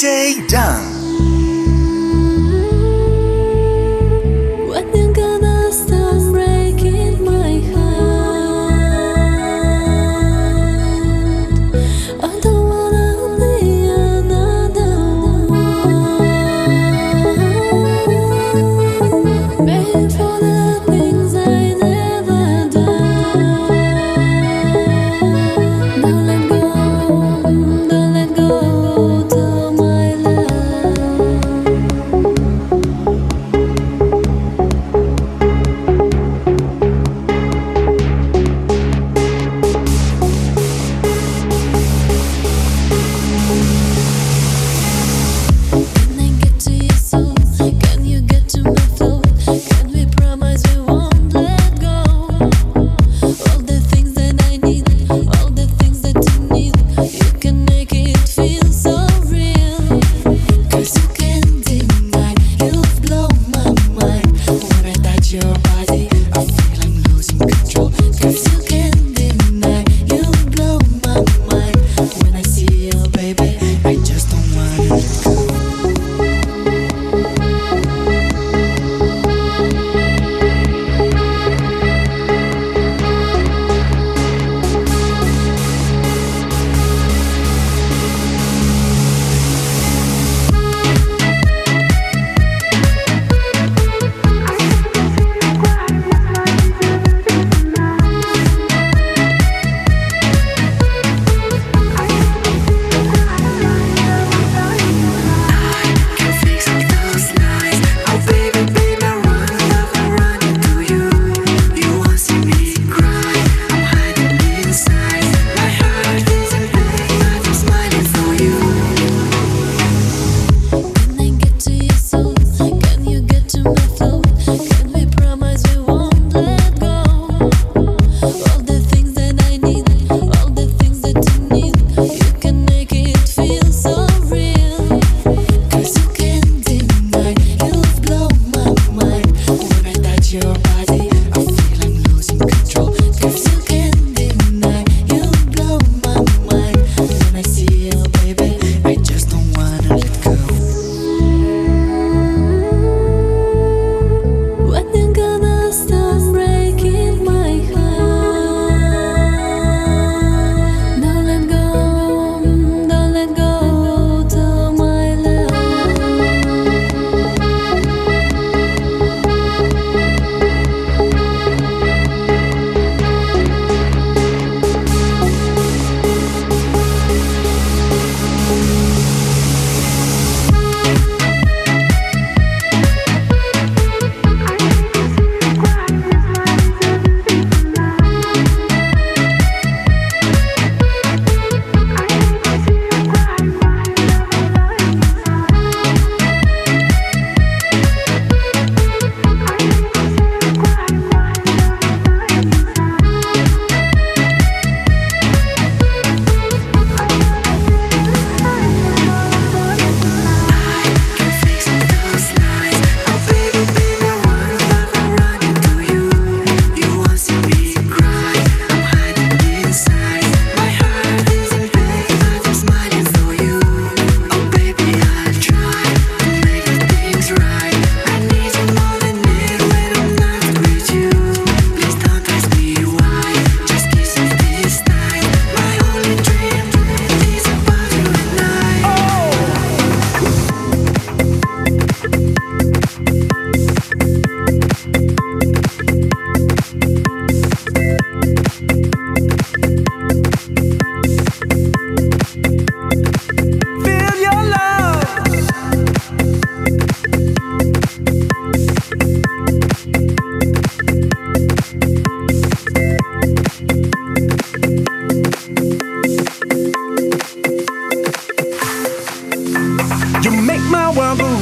DJ down.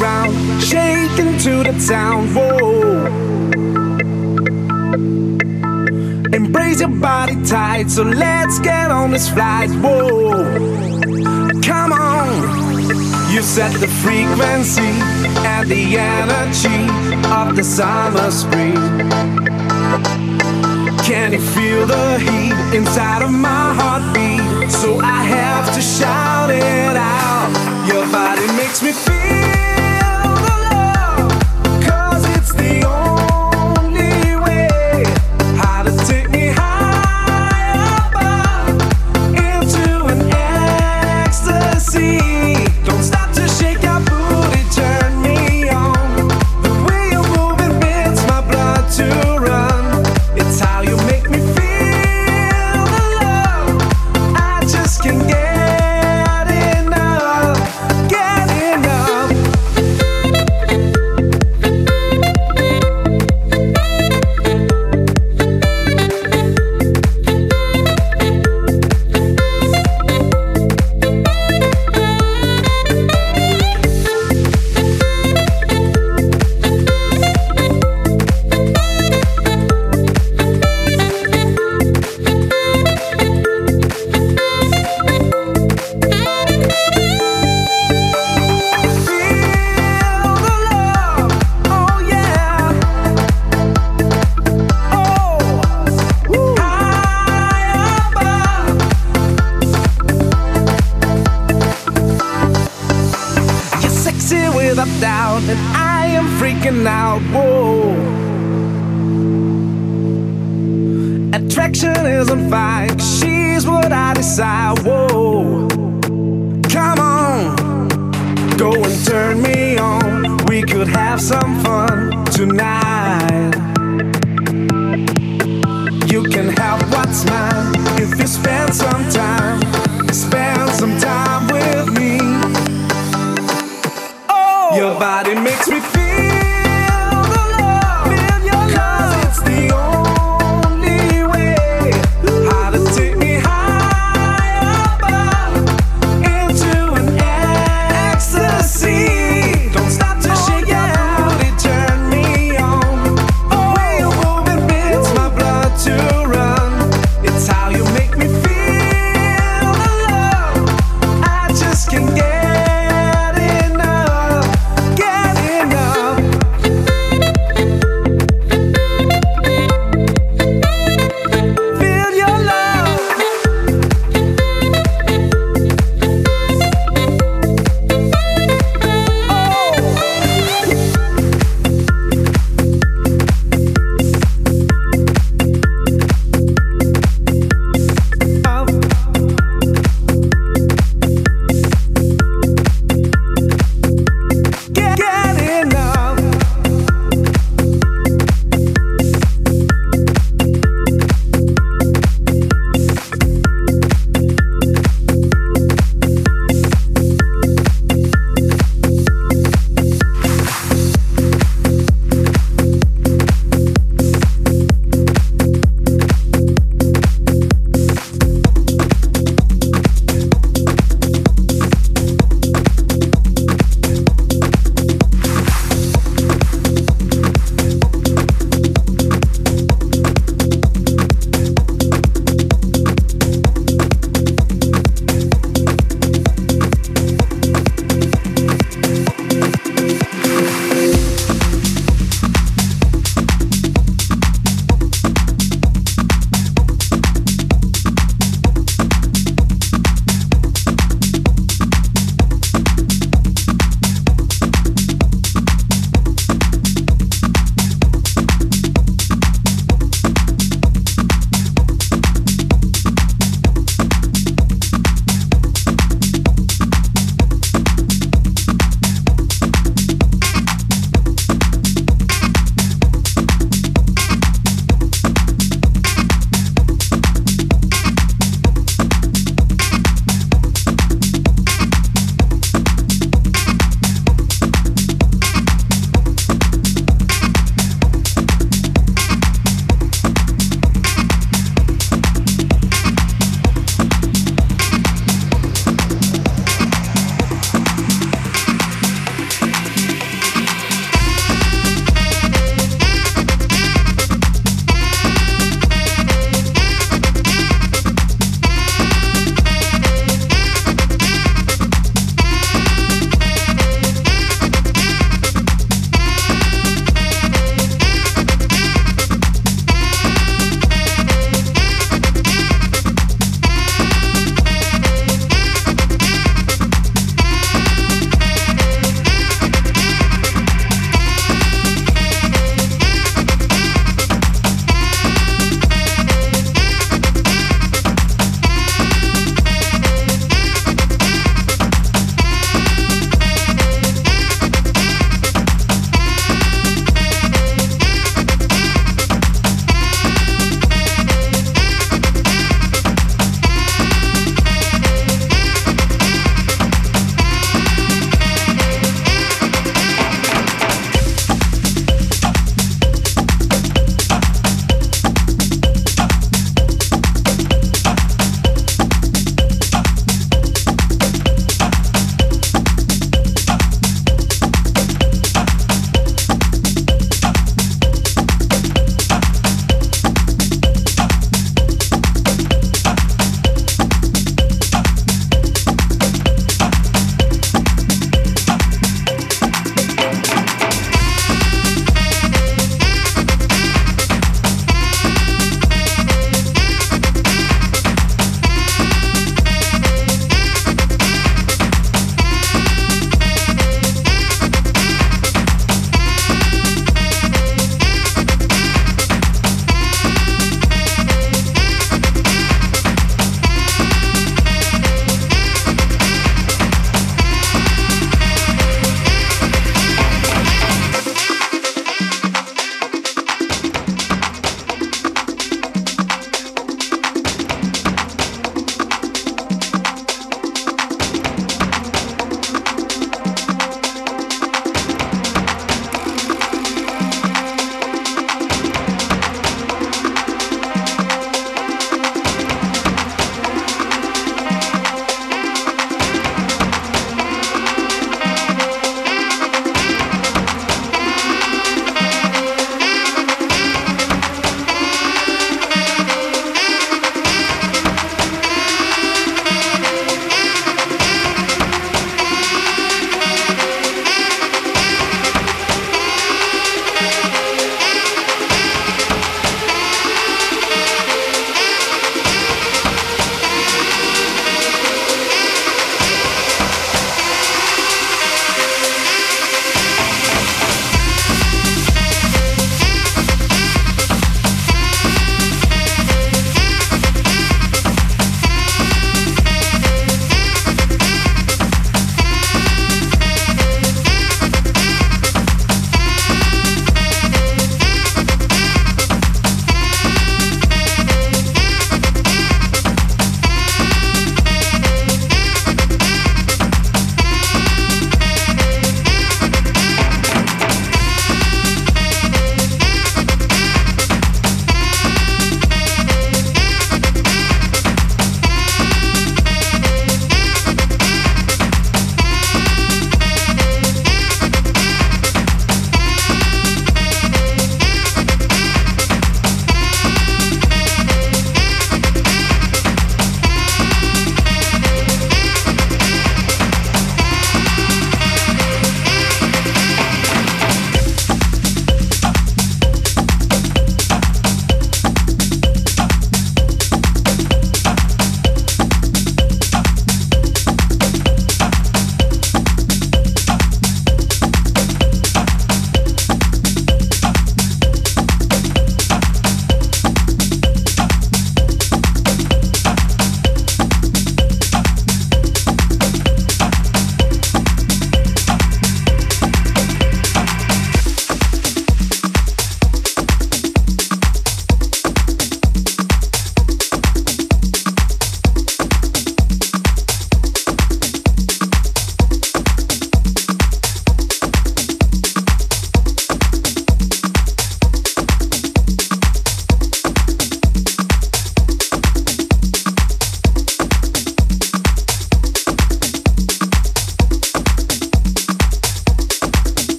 around, shaking to the town. Whoa. Embrace your body tight, so let's get on this flight. Whoa. Come on. You set the frequency and the energy of the summer spring. Can you feel the heat inside of my heartbeat? So I have to shout it out. Your body makes me feel.